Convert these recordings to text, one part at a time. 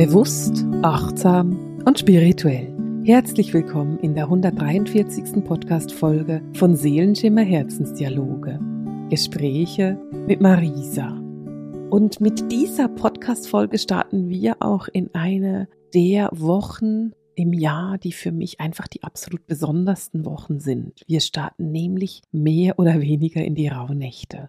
Bewusst, achtsam und spirituell. Herzlich willkommen in der 143. Podcast-Folge von Seelenschimmer Herzensdialoge. Gespräche mit Marisa. Und mit dieser Podcast-Folge starten wir auch in eine der Wochen im Jahr, die für mich einfach die absolut besondersten Wochen sind. Wir starten nämlich mehr oder weniger in die Rauhnächte.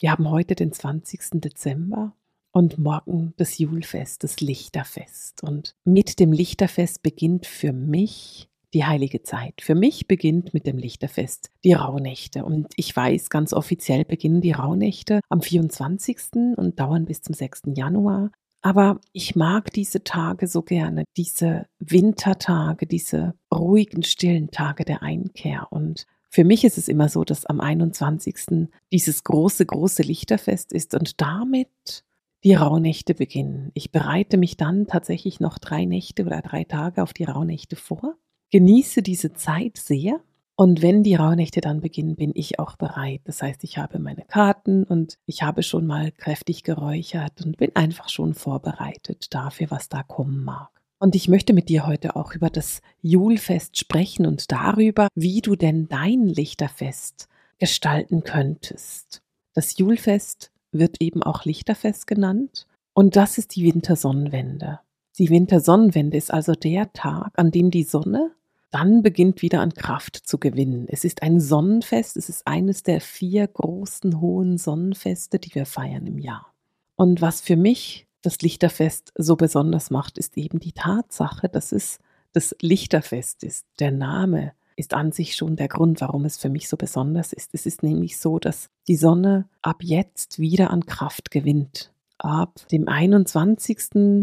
Wir haben heute den 20. Dezember und morgen das Julfest, das Lichterfest. Und mit dem Lichterfest beginnt für mich die heilige Zeit. Für mich beginnt mit dem Lichterfest die Rauhnächte. Und ich weiß, ganz offiziell beginnen die Rauhnächte am 24. und dauern bis zum 6. Januar. Aber ich mag diese Tage so gerne, diese Wintertage, diese ruhigen, stillen Tage der Einkehr. Und für mich ist es immer so, dass am 21. dieses große, große Lichterfest ist und damit die Rauhnächte beginnen. Ich bereite mich dann tatsächlich noch drei Nächte oder drei Tage auf die Rauhnächte vor, genieße diese Zeit sehr und wenn die Rauhnächte dann beginnen, bin ich auch bereit. Das heißt, ich habe meine Karten und ich habe schon mal kräftig geräuchert und bin einfach schon vorbereitet dafür, was da kommen mag. Und ich möchte mit dir heute auch über das Julfest sprechen und darüber, wie du denn dein Lichterfest gestalten könntest. Das Julfest wird eben auch Lichterfest genannt. Und das ist die Wintersonnenwende. Die Wintersonnenwende ist also der Tag, an dem die Sonne dann beginnt wieder an Kraft zu gewinnen. Es ist ein Sonnenfest, es ist eines der vier großen hohen Sonnenfeste, die wir feiern im Jahr. Und was für mich das Lichterfest so besonders macht, ist eben die Tatsache, dass es das Lichterfest ist. Der Name ist an sich schon der Grund, warum es für mich so besonders ist. Es ist nämlich so, dass die Sonne ab jetzt wieder an Kraft gewinnt. Ab dem 21.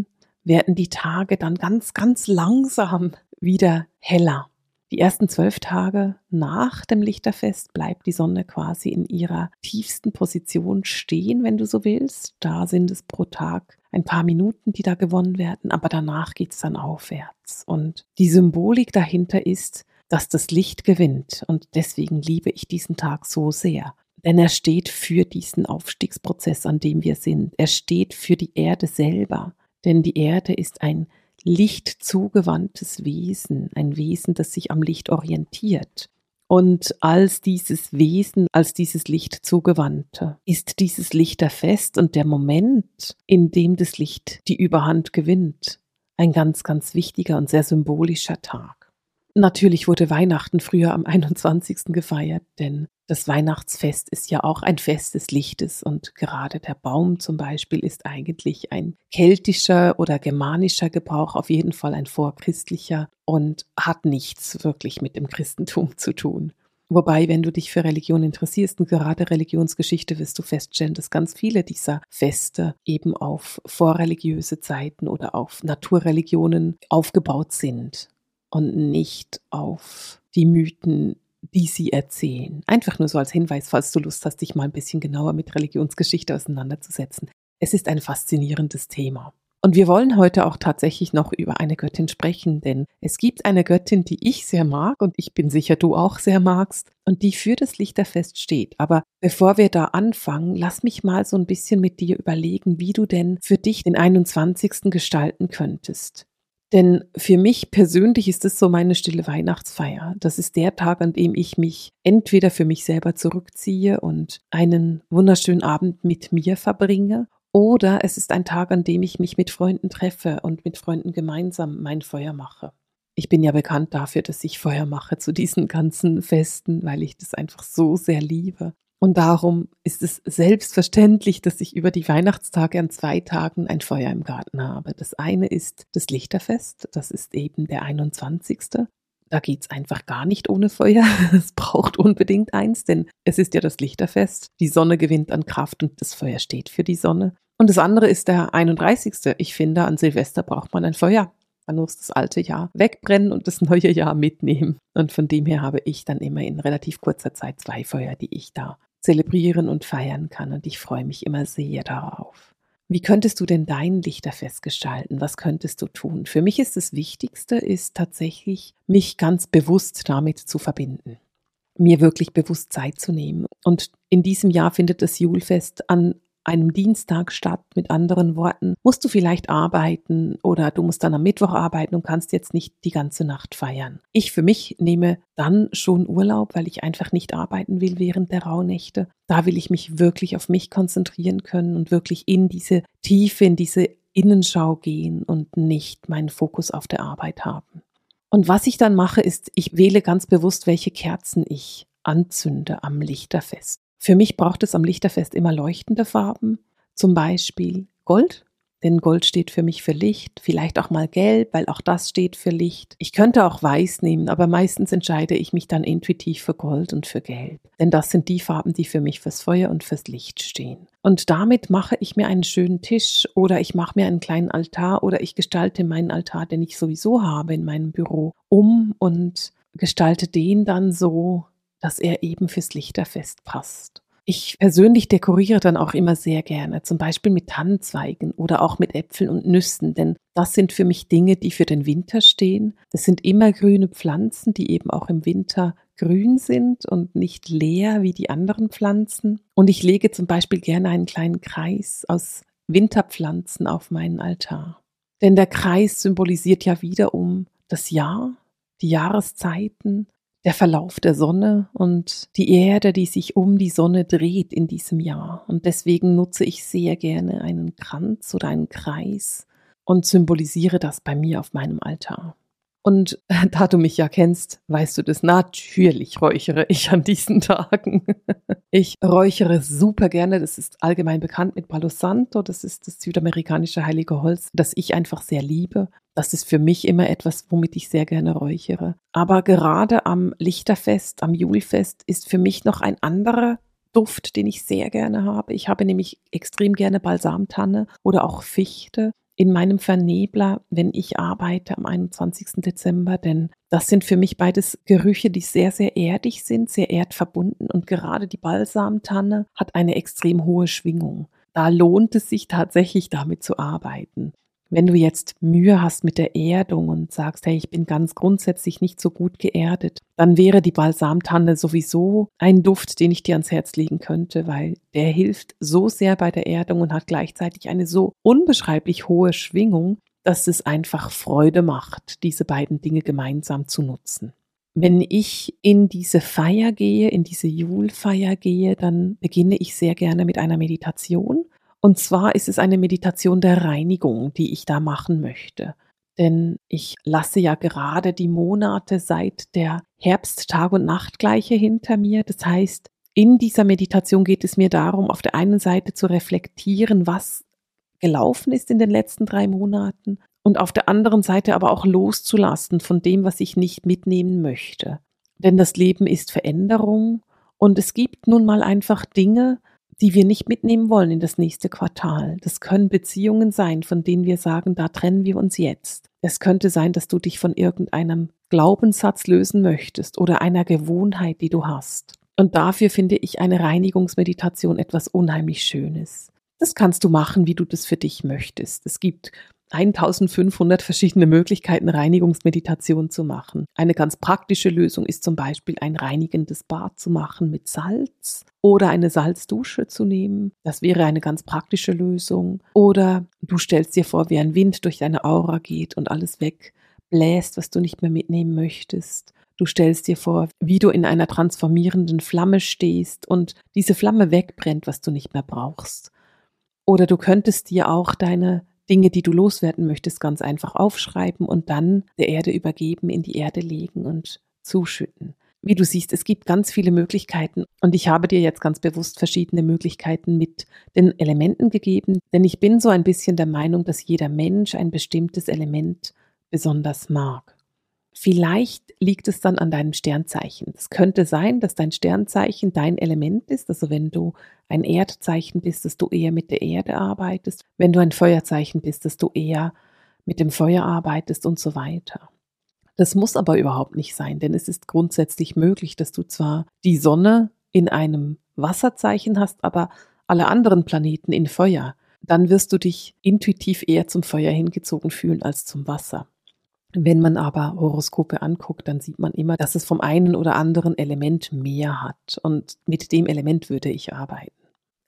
werden die Tage dann ganz, ganz langsam wieder heller. Die ersten zwölf Tage nach dem Lichterfest bleibt die Sonne quasi in ihrer tiefsten Position stehen, wenn du so willst. Da sind es pro Tag ein paar Minuten, die da gewonnen werden, aber danach geht es dann aufwärts. Und die Symbolik dahinter ist, dass das Licht gewinnt. Und deswegen liebe ich diesen Tag so sehr. Denn er steht für diesen Aufstiegsprozess, an dem wir sind. Er steht für die Erde selber. Denn die Erde ist ein lichtzugewandtes Wesen, ein Wesen, das sich am Licht orientiert. Und als dieses Wesen, als dieses Licht zugewandte, ist dieses Lichterfest und der Moment, in dem das Licht die Überhand gewinnt, ein ganz, ganz wichtiger und sehr symbolischer Tag. Natürlich wurde Weihnachten früher am 21. gefeiert, denn das Weihnachtsfest ist ja auch ein Fest des Lichtes und gerade der Baum zum Beispiel ist eigentlich ein keltischer oder germanischer Gebrauch, auf jeden Fall ein vorchristlicher und hat nichts wirklich mit dem Christentum zu tun. Wobei, wenn du dich für Religion interessierst und gerade Religionsgeschichte, wirst du feststellen, dass ganz viele dieser Feste eben auf vorreligiöse Zeiten oder auf Naturreligionen aufgebaut sind und nicht auf die Mythen, die sie erzählen. Einfach nur so als Hinweis, falls du Lust hast, dich mal ein bisschen genauer mit Religionsgeschichte auseinanderzusetzen. Es ist ein faszinierendes Thema. Und wir wollen heute auch tatsächlich noch über eine Göttin sprechen, denn es gibt eine Göttin, die ich sehr mag und ich bin sicher, du auch sehr magst und die für das Lichterfest steht. Aber bevor wir da anfangen, lass mich mal so ein bisschen mit dir überlegen, wie du denn für dich den 21. gestalten könntest. Denn für mich persönlich ist es so meine stille Weihnachtsfeier. Das ist der Tag, an dem ich mich entweder für mich selber zurückziehe und einen wunderschönen Abend mit mir verbringe, oder es ist ein Tag, an dem ich mich mit Freunden treffe und mit Freunden gemeinsam mein Feuer mache. Ich bin ja bekannt dafür, dass ich Feuer mache zu diesen ganzen Festen, weil ich das einfach so sehr liebe. Und darum ist es selbstverständlich, dass ich über die Weihnachtstage an zwei Tagen ein Feuer im Garten habe. Das eine ist das Lichterfest, das ist eben der 21. Da geht es einfach gar nicht ohne Feuer. Es braucht unbedingt eins, denn es ist ja das Lichterfest. Die Sonne gewinnt an Kraft und das Feuer steht für die Sonne. Und das andere ist der 31. Ich finde, an Silvester braucht man ein Feuer. Man muss das alte Jahr wegbrennen und das neue Jahr mitnehmen. Und von dem her habe ich dann immer in relativ kurzer Zeit zwei Feuer, die ich da zelebrieren und feiern kann. Und ich freue mich immer sehr darauf. Wie könntest du denn dein Lichterfest gestalten? Was könntest du tun? Für mich ist das Wichtigste, ist tatsächlich, mich ganz bewusst damit zu verbinden. Mir wirklich bewusst Zeit zu nehmen. Und in diesem Jahr findet das Julfest an einem Dienstag statt. Mit anderen Worten, musst du vielleicht arbeiten oder du musst dann am Mittwoch arbeiten und kannst jetzt nicht die ganze Nacht feiern. Ich für mich nehme dann schon Urlaub, weil ich einfach nicht arbeiten will während der Rauhnächte. Da will ich mich wirklich auf mich konzentrieren können und wirklich in diese Tiefe, in diese Innenschau gehen und nicht meinen Fokus auf der Arbeit haben. Und was ich dann mache, ist, ich wähle ganz bewusst, welche Kerzen ich anzünde am Lichterfest. Für mich braucht es am Lichterfest immer leuchtende Farben, zum Beispiel Gold, denn Gold steht für mich für Licht, vielleicht auch mal Gelb, weil auch das steht für Licht. Ich könnte auch Weiß nehmen, aber meistens entscheide ich mich dann intuitiv für Gold und für Gelb, denn das sind die Farben, die für mich fürs Feuer und fürs Licht stehen. Und damit mache ich mir einen schönen Tisch oder ich mache mir einen kleinen Altar oder ich gestalte meinen Altar, den ich sowieso habe in meinem Büro, um und gestalte den dann so, dass er eben fürs Lichterfest passt. Ich persönlich dekoriere dann auch immer sehr gerne, zum Beispiel mit Tannenzweigen oder auch mit Äpfeln und Nüssen, denn das sind für mich Dinge, die für den Winter stehen. Das sind immer grüne Pflanzen, die eben auch im Winter grün sind und nicht leer wie die anderen Pflanzen. Und ich lege zum Beispiel gerne einen kleinen Kreis aus Winterpflanzen auf meinen Altar. Denn der Kreis symbolisiert ja wiederum das Jahr, die Jahreszeiten der Verlauf der Sonne und die Erde, die sich um die Sonne dreht in diesem Jahr. Und deswegen nutze ich sehr gerne einen Kranz oder einen Kreis und symbolisiere das bei mir auf meinem Altar. Und da du mich ja kennst, weißt du das. Natürlich räuchere ich an diesen Tagen. Ich räuchere super gerne. Das ist allgemein bekannt mit Palo Santo. Das ist das südamerikanische heilige Holz, das ich einfach sehr liebe. Das ist für mich immer etwas, womit ich sehr gerne räuchere. Aber gerade am Lichterfest, am Julfest ist für mich noch ein anderer Duft, den ich sehr gerne habe. Ich habe nämlich extrem gerne Balsamtanne oder auch Fichte in meinem Vernebler, wenn ich arbeite am 21. Dezember, denn das sind für mich beides Gerüche, die sehr, sehr erdig sind, sehr erdverbunden und gerade die Balsamtanne hat eine extrem hohe Schwingung. Da lohnt es sich tatsächlich damit zu arbeiten. Wenn du jetzt Mühe hast mit der Erdung und sagst, hey, ich bin ganz grundsätzlich nicht so gut geerdet, dann wäre die Balsamtanne sowieso ein Duft, den ich dir ans Herz legen könnte, weil der hilft so sehr bei der Erdung und hat gleichzeitig eine so unbeschreiblich hohe Schwingung, dass es einfach Freude macht, diese beiden Dinge gemeinsam zu nutzen. Wenn ich in diese Feier gehe, in diese Julfeier gehe, dann beginne ich sehr gerne mit einer Meditation und zwar ist es eine Meditation der Reinigung, die ich da machen möchte. Denn ich lasse ja gerade die Monate seit der Herbst-Tag- und Nachtgleiche hinter mir. Das heißt, in dieser Meditation geht es mir darum, auf der einen Seite zu reflektieren, was gelaufen ist in den letzten drei Monaten und auf der anderen Seite aber auch loszulassen von dem, was ich nicht mitnehmen möchte. Denn das Leben ist Veränderung und es gibt nun mal einfach Dinge, die wir nicht mitnehmen wollen in das nächste Quartal. Das können Beziehungen sein, von denen wir sagen, da trennen wir uns jetzt. Es könnte sein, dass du dich von irgendeinem Glaubenssatz lösen möchtest oder einer Gewohnheit, die du hast. Und dafür finde ich eine Reinigungsmeditation etwas unheimlich Schönes. Das kannst du machen, wie du das für dich möchtest. Es gibt 1500 verschiedene Möglichkeiten, Reinigungsmeditation zu machen. Eine ganz praktische Lösung ist zum Beispiel ein reinigendes Bad zu machen mit Salz oder eine Salzdusche zu nehmen. Das wäre eine ganz praktische Lösung. Oder du stellst dir vor, wie ein Wind durch deine Aura geht und alles wegbläst, was du nicht mehr mitnehmen möchtest. Du stellst dir vor, wie du in einer transformierenden Flamme stehst und diese Flamme wegbrennt, was du nicht mehr brauchst. Oder du könntest dir auch deine Dinge, die du loswerden möchtest, ganz einfach aufschreiben und dann der Erde übergeben, in die Erde legen und zuschütten. Wie du siehst, es gibt ganz viele Möglichkeiten und ich habe dir jetzt ganz bewusst verschiedene Möglichkeiten mit den Elementen gegeben, denn ich bin so ein bisschen der Meinung, dass jeder Mensch ein bestimmtes Element besonders mag. Vielleicht liegt es dann an deinem Sternzeichen. Es könnte sein, dass dein Sternzeichen dein Element ist. Also wenn du ein Erdzeichen bist, dass du eher mit der Erde arbeitest. Wenn du ein Feuerzeichen bist, dass du eher mit dem Feuer arbeitest und so weiter. Das muss aber überhaupt nicht sein, denn es ist grundsätzlich möglich, dass du zwar die Sonne in einem Wasserzeichen hast, aber alle anderen Planeten in Feuer. Dann wirst du dich intuitiv eher zum Feuer hingezogen fühlen als zum Wasser. Wenn man aber Horoskope anguckt, dann sieht man immer, dass es vom einen oder anderen Element mehr hat. Und mit dem Element würde ich arbeiten.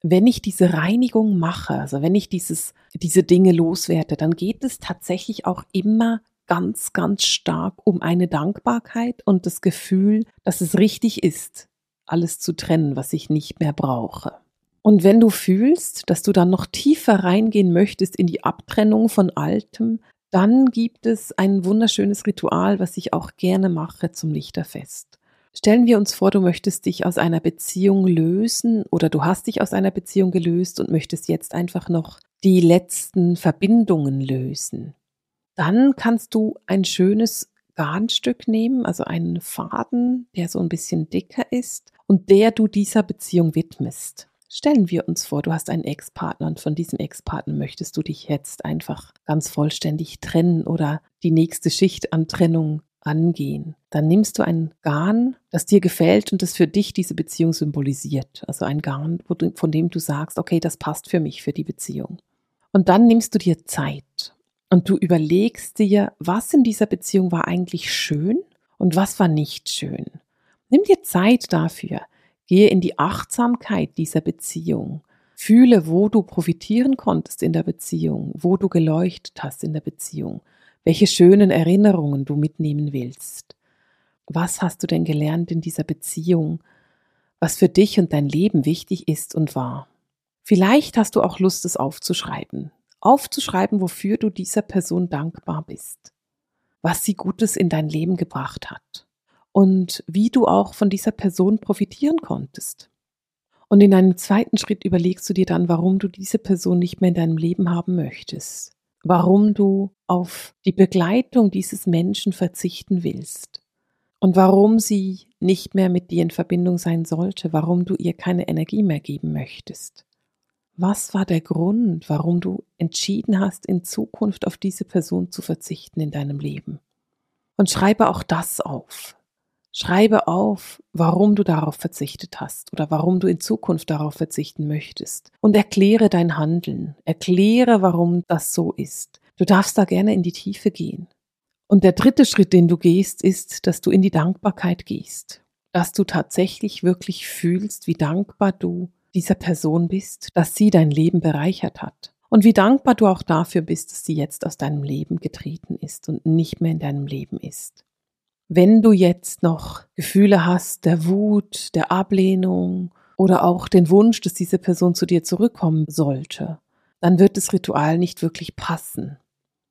wenn ich diese Reinigung mache, also wenn ich dieses, diese Dinge loswerde, dann geht es tatsächlich auch immer ganz, ganz stark um eine Dankbarkeit und das Gefühl, dass es richtig ist, alles zu trennen, was ich nicht mehr brauche. Und wenn du fühlst, dass du dann noch tiefer reingehen möchtest in die Abtrennung von Altem, dann gibt es ein wunderschönes Ritual, was ich auch gerne mache zum Lichterfest. Stellen wir uns vor, du möchtest dich aus einer Beziehung lösen oder du hast dich aus einer Beziehung gelöst und möchtest jetzt einfach noch die letzten Verbindungen lösen. Dann kannst du ein schönes Garnstück nehmen, also einen Faden, der so ein bisschen dicker ist und der du dieser Beziehung widmest. Stellen wir uns vor, du hast einen Ex-Partner und von diesem Ex-Partner möchtest du dich jetzt einfach ganz vollständig trennen oder die nächste Schicht an Trennung angehen. Dann nimmst du ein Garn, das dir gefällt und das für dich diese Beziehung symbolisiert. Also ein Garn, von dem du sagst, okay, das passt für mich, für die Beziehung. Und dann nimmst du dir Zeit und du überlegst dir, was in dieser Beziehung war eigentlich schön und was war nicht schön. Nimm dir Zeit dafür. Gehe in die Achtsamkeit dieser Beziehung. Fühle, wo du profitieren konntest in der Beziehung, wo du geleuchtet hast in der Beziehung, welche schönen Erinnerungen du mitnehmen willst. Was hast du denn gelernt in dieser Beziehung, was für dich und dein Leben wichtig ist und war? Vielleicht hast du auch Lust, es aufzuschreiben. Aufzuschreiben, wofür du dieser Person dankbar bist, was sie Gutes in dein Leben gebracht hat und wie du auch von dieser Person profitieren konntest. Und in einem zweiten Schritt überlegst du dir dann, warum du diese Person nicht mehr in deinem Leben haben möchtest, warum du auf die Begleitung dieses Menschen verzichten willst und warum sie nicht mehr mit dir in Verbindung sein sollte, warum du ihr keine Energie mehr geben möchtest. Was war der Grund, warum du entschieden hast, in Zukunft auf diese Person zu verzichten in deinem Leben? Und schreibe auch das auf. Schreibe auf, warum du darauf verzichtet hast oder warum du in Zukunft darauf verzichten möchtest. Und erkläre dein Handeln. Erkläre, warum das so ist. Du darfst da gerne in die Tiefe gehen. Und der dritte Schritt, den du gehst, ist, dass du in die Dankbarkeit gehst. Dass du tatsächlich wirklich fühlst, wie dankbar du dieser Person bist, dass sie dein Leben bereichert hat. Und wie dankbar du auch dafür bist, dass sie jetzt aus deinem Leben getreten ist und nicht mehr in deinem Leben ist. Wenn du jetzt noch Gefühle hast der Wut, der Ablehnung oder auch den Wunsch, dass diese Person zu dir zurückkommen sollte, dann wird das Ritual nicht wirklich passen.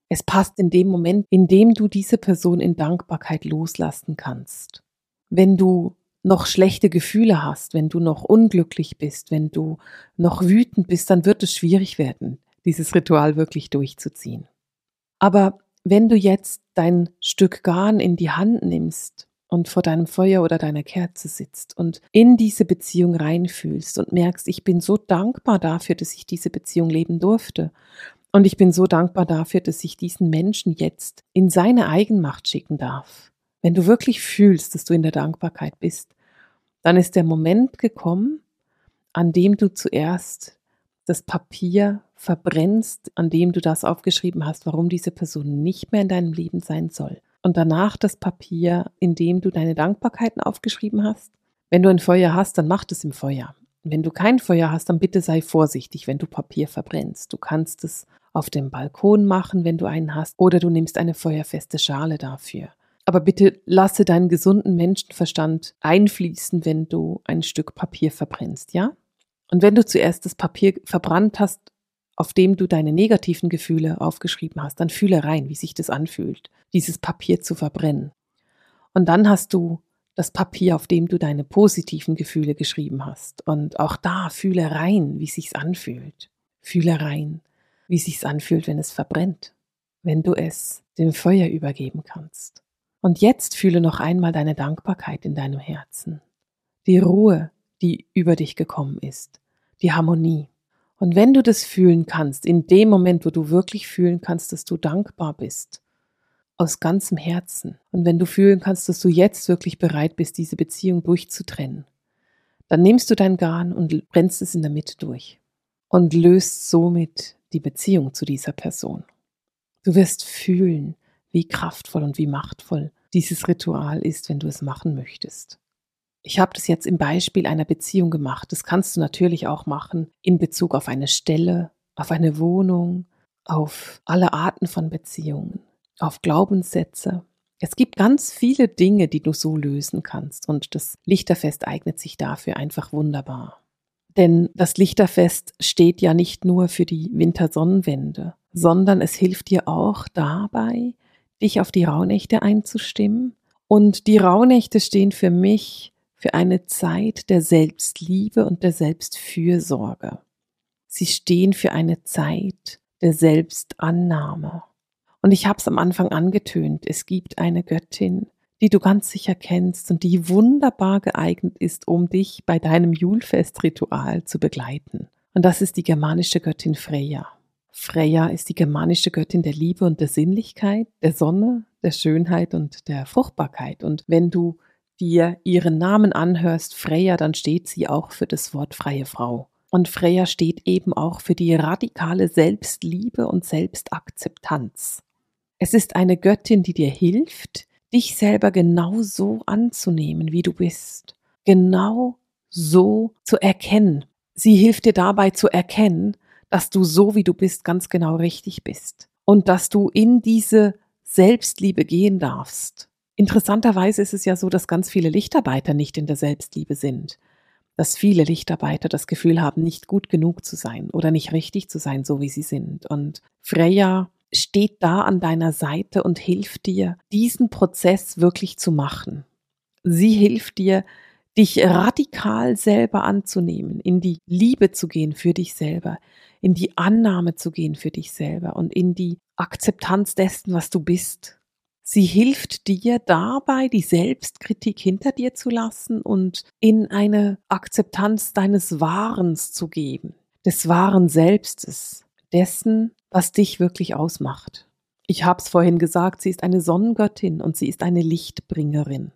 Es passt in dem Moment, in dem du diese Person in Dankbarkeit loslassen kannst. Wenn du noch schlechte Gefühle hast, wenn du noch unglücklich bist, wenn du noch wütend bist, dann wird es schwierig werden, dieses Ritual wirklich durchzuziehen. Aber wenn du jetzt dein Stück Garn in die Hand nimmst und vor deinem Feuer oder deiner Kerze sitzt und in diese Beziehung reinfühlst und merkst, ich bin so dankbar dafür, dass ich diese Beziehung leben durfte. Und ich bin so dankbar dafür, dass ich diesen Menschen jetzt in seine Eigenmacht schicken darf. Wenn du wirklich fühlst, dass du in der Dankbarkeit bist, dann ist der Moment gekommen, an dem du zuerst das Papier verbrennst, an dem du das aufgeschrieben hast, warum diese Person nicht mehr in deinem Leben sein soll. Und danach das Papier, in dem du deine Dankbarkeiten aufgeschrieben hast. Wenn du ein Feuer hast, dann mach das im Feuer. Wenn du kein Feuer hast, dann bitte sei vorsichtig, wenn du Papier verbrennst. Du kannst es auf dem Balkon machen, wenn du einen hast, oder du nimmst eine feuerfeste Schale dafür. Aber bitte lasse deinen gesunden Menschenverstand einfließen, wenn du ein Stück Papier verbrennst, ja? Und wenn du zuerst das Papier verbrannt hast, auf dem du deine negativen Gefühle aufgeschrieben hast, dann fühle rein, wie sich das anfühlt, dieses Papier zu verbrennen. Und dann hast du das Papier, auf dem du deine positiven Gefühle geschrieben hast. Und auch da fühle rein, wie sich's anfühlt. Fühle rein, wie sich's anfühlt, wenn es verbrennt, wenn du es dem Feuer übergeben kannst. Und jetzt fühle noch einmal deine Dankbarkeit in deinem Herzen, die Ruhe, die über dich gekommen ist, die Harmonie. Und wenn du das fühlen kannst, in dem Moment, wo du wirklich fühlen kannst, dass du dankbar bist, aus ganzem Herzen, und wenn du fühlen kannst, dass du jetzt wirklich bereit bist, diese Beziehung durchzutrennen, dann nimmst du dein Garn und brennst es in der Mitte durch und löst somit die Beziehung zu dieser Person. Du wirst fühlen, wie kraftvoll und wie machtvoll dieses Ritual ist, wenn du es machen möchtest. Ich habe das jetzt im Beispiel einer Beziehung gemacht. Das kannst du natürlich auch machen in Bezug auf eine Stelle, auf eine Wohnung, auf alle Arten von Beziehungen, auf Glaubenssätze. Es gibt ganz viele Dinge, die du so lösen kannst und das Lichterfest eignet sich dafür einfach wunderbar. Denn das Lichterfest steht ja nicht nur für die Wintersonnenwende, sondern es hilft dir auch dabei, dich auf die Rauhnächte einzustimmen. Und die Rauhnächte stehen für mich für eine Zeit der Selbstliebe und der Selbstfürsorge. Sie stehen für eine Zeit der Selbstannahme. Und ich habe es am Anfang angetönt, es gibt eine Göttin, die du ganz sicher kennst und die wunderbar geeignet ist, um dich bei deinem Julfestritual zu begleiten. Und das ist die germanische Göttin Freya. Freya ist die germanische Göttin der Liebe und der Sinnlichkeit, der Sonne, der Schönheit und der Fruchtbarkeit. Und wenn du dir ihren Namen anhörst, Freya, dann steht sie auch für das Wort freie Frau. Und Freya steht eben auch für die radikale Selbstliebe und Selbstakzeptanz. Es ist eine Göttin, die dir hilft, dich selber genau so anzunehmen, wie du bist. Genau so zu erkennen. Sie hilft dir dabei zu erkennen, dass du so, wie du bist, ganz genau richtig bist. Und dass du in diese Selbstliebe gehen darfst. Interessanterweise ist es ja so, dass ganz viele Lichtarbeiter nicht in der Selbstliebe sind. Dass viele Lichtarbeiter das Gefühl haben, nicht gut genug zu sein oder nicht richtig zu sein, so wie sie sind. Und Freya steht da an deiner Seite und hilft dir, diesen Prozess wirklich zu machen. Sie hilft dir, dich radikal selber anzunehmen, in die Liebe zu gehen für dich selber, in die Annahme zu gehen für dich selber und in die Akzeptanz dessen, was du bist. Sie hilft dir dabei, die Selbstkritik hinter dir zu lassen und in eine Akzeptanz deines Wahrens zu geben, des wahren Selbstes, dessen, was dich wirklich ausmacht. Ich habe es vorhin gesagt, sie ist eine Sonnengöttin und sie ist eine Lichtbringerin.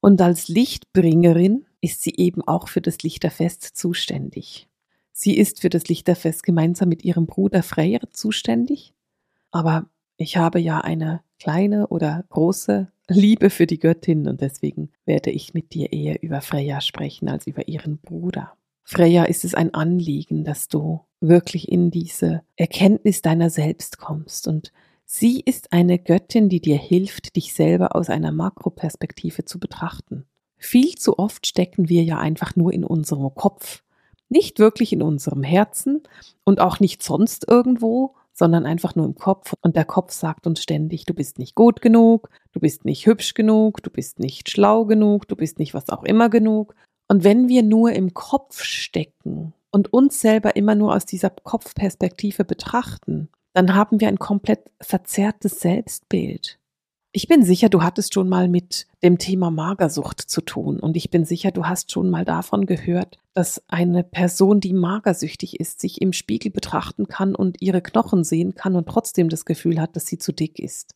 Und als Lichtbringerin ist sie eben auch für das Lichterfest zuständig. Sie ist für das Lichterfest gemeinsam mit ihrem Bruder Freyr zuständig. Aber ich habe ja eine kleine oder große Liebe für die Göttin und deswegen werde ich mit dir eher über Freya sprechen als über ihren Bruder. Freya ist es ein Anliegen, dass du wirklich in diese Erkenntnis deiner selbst kommst. Und sie ist eine Göttin, die dir hilft, dich selber aus einer Makroperspektive zu betrachten. Viel zu oft stecken wir ja einfach nur in unserem Kopf, nicht wirklich in unserem Herzen und auch nicht sonst irgendwo, sondern einfach nur im Kopf. Und der Kopf sagt uns ständig, du bist nicht gut genug, du bist nicht hübsch genug, du bist nicht schlau genug, du bist nicht was auch immer genug. Und wenn wir nur im Kopf stecken und uns selber immer nur aus dieser Kopfperspektive betrachten, dann haben wir ein komplett verzerrtes Selbstbild. Ich bin sicher, du hattest schon mal mit dem Thema Magersucht zu tun und ich bin sicher, du hast schon mal davon gehört, dass eine Person, die magersüchtig ist, sich im Spiegel betrachten kann und ihre Knochen sehen kann und trotzdem das Gefühl hat, dass sie zu dick ist.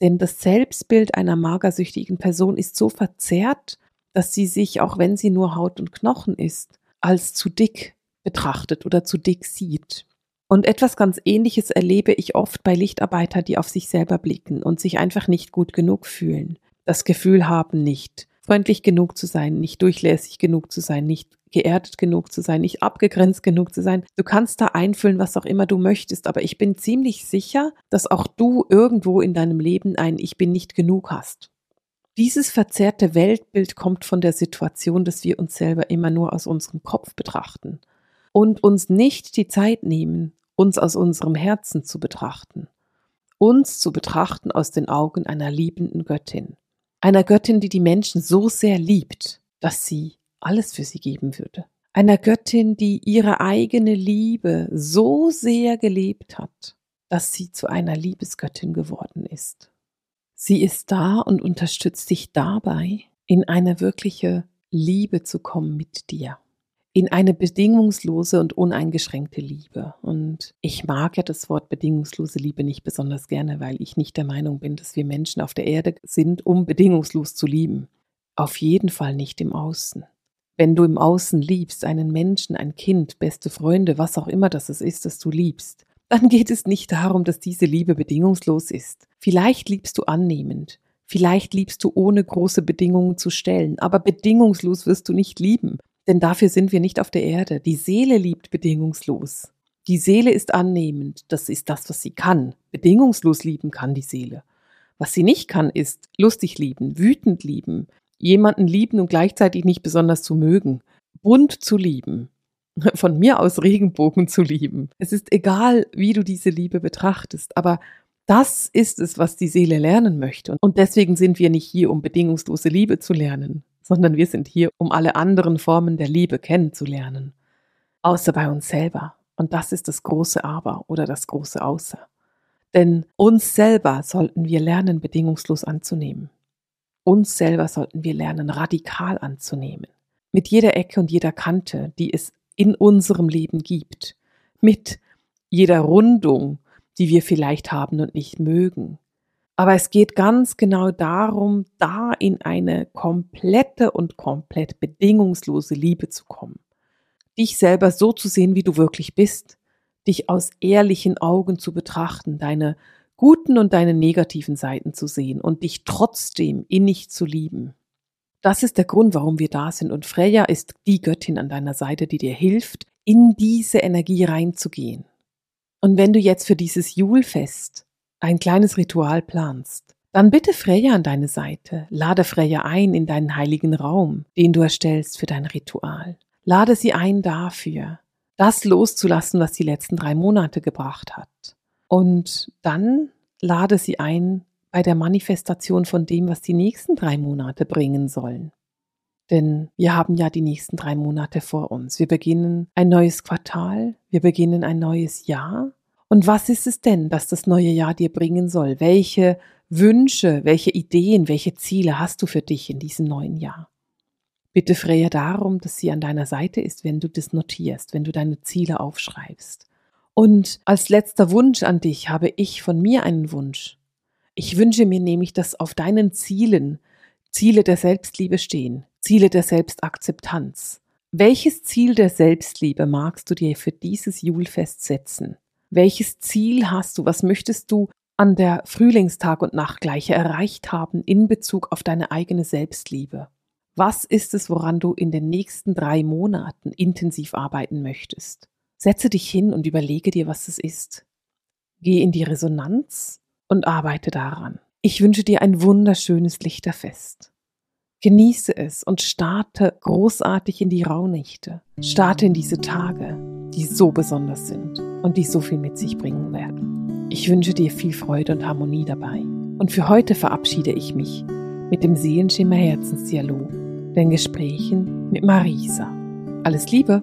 Denn das Selbstbild einer magersüchtigen Person ist so verzerrt, dass sie sich, auch wenn sie nur Haut und Knochen ist, als zu dick betrachtet oder zu dick sieht. Und etwas ganz Ähnliches erlebe ich oft bei Lichtarbeitern, die auf sich selber blicken und sich einfach nicht gut genug fühlen. Das Gefühl haben, nicht freundlich genug zu sein, nicht durchlässig genug zu sein, nicht geerdet genug zu sein, nicht abgegrenzt genug zu sein. Du kannst da einfüllen, was auch immer du möchtest, aber ich bin ziemlich sicher, dass auch du irgendwo in deinem Leben ein Ich bin nicht genug hast. Dieses verzerrte Weltbild kommt von der Situation, dass wir uns selber immer nur aus unserem Kopf betrachten und uns nicht die Zeit nehmen, uns aus unserem Herzen zu betrachten, uns zu betrachten aus den Augen einer liebenden Göttin, einer Göttin, die die Menschen so sehr liebt, dass sie alles für sie geben würde, einer Göttin, die ihre eigene Liebe so sehr gelebt hat, dass sie zu einer Liebesgöttin geworden ist. Sie ist da und unterstützt dich dabei, in eine wirkliche Liebe zu kommen mit dir in eine bedingungslose und uneingeschränkte Liebe. Und ich mag ja das Wort bedingungslose Liebe nicht besonders gerne, weil ich nicht der Meinung bin, dass wir Menschen auf der Erde sind, um bedingungslos zu lieben. Auf jeden Fall nicht im Außen. Wenn du im Außen liebst, einen Menschen, ein Kind, beste Freunde, was auch immer das ist, das du liebst, dann geht es nicht darum, dass diese Liebe bedingungslos ist. Vielleicht liebst du annehmend, Vielleicht liebst du ohne große Bedingungen zu stellen, aber bedingungslos wirst du nicht lieben, denn dafür sind wir nicht auf der Erde. Die Seele liebt bedingungslos. Die Seele ist annehmend, das ist das, was sie kann. Bedingungslos lieben kann die Seele. Was sie nicht kann, ist lustig lieben, wütend lieben, jemanden lieben und gleichzeitig nicht besonders zu mögen, bunt zu lieben, von mir aus Regenbogen zu lieben. Es ist egal, wie du diese Liebe betrachtest, aber das ist es, was die Seele lernen möchte. Und deswegen sind wir nicht hier, um bedingungslose Liebe zu lernen, sondern wir sind hier, um alle anderen Formen der Liebe kennenzulernen. Außer bei uns selber. Und das ist das große Aber oder das große Außer. Denn uns selber sollten wir lernen, bedingungslos anzunehmen. Uns selber sollten wir lernen, radikal anzunehmen. Mit jeder Ecke und jeder Kante, die es in unserem Leben gibt. Mit jeder Rundung, die wir vielleicht haben und nicht mögen. Aber es geht ganz genau darum, da in eine komplette und komplett bedingungslose Liebe zu kommen. Dich selber so zu sehen, wie du wirklich bist, dich aus ehrlichen Augen zu betrachten, deine guten und deine negativen Seiten zu sehen und dich trotzdem innig zu lieben. Das ist der Grund, warum wir da sind. Und Freya ist die Göttin an deiner Seite, die dir hilft, in diese Energie reinzugehen. Und wenn du jetzt für dieses Julfest ein kleines Ritual planst, dann bitte Freya an deine Seite. Lade Freya ein in deinen heiligen Raum, den du erstellst für dein Ritual. Lade sie ein dafür, das loszulassen, was die letzten drei Monate gebracht hat. Und dann lade sie ein bei der Manifestation von dem, was die nächsten drei Monate bringen sollen. Denn wir haben ja die nächsten drei Monate vor uns. Wir beginnen ein neues Quartal, wir beginnen ein neues Jahr. Und was ist es denn, dass das neue Jahr dir bringen soll? Welche Wünsche, welche Ideen, welche Ziele hast du für dich in diesem neuen Jahr? Bitte Freya darum, dass sie an deiner Seite ist, wenn du das notierst, wenn du deine Ziele aufschreibst. Und als letzter Wunsch an dich habe ich von mir einen Wunsch. Ich wünsche mir nämlich, dass auf deinen Zielen Ziele der Selbstliebe stehen, Ziele der Selbstakzeptanz. Welches Ziel der Selbstliebe magst du dir für dieses Julfest setzen? Welches Ziel hast du? Was möchtest du an der Frühlingstag- und Nachtgleiche erreicht haben in Bezug auf deine eigene Selbstliebe? Was ist es, woran du in den nächsten drei Monaten intensiv arbeiten möchtest? Setze dich hin und überlege dir, was es ist. Geh in die Resonanz und arbeite daran. Ich wünsche dir ein wunderschönes Lichterfest. Genieße es und starte großartig in die Rauhnächte. Starte in diese Tage, die so besonders sind und die so viel mit sich bringen werden. Ich wünsche dir viel Freude und Harmonie dabei. Und für heute verabschiede ich mich mit dem Seelenschimmer Herzensdialog, den Gesprächen mit Marisa. Alles Liebe!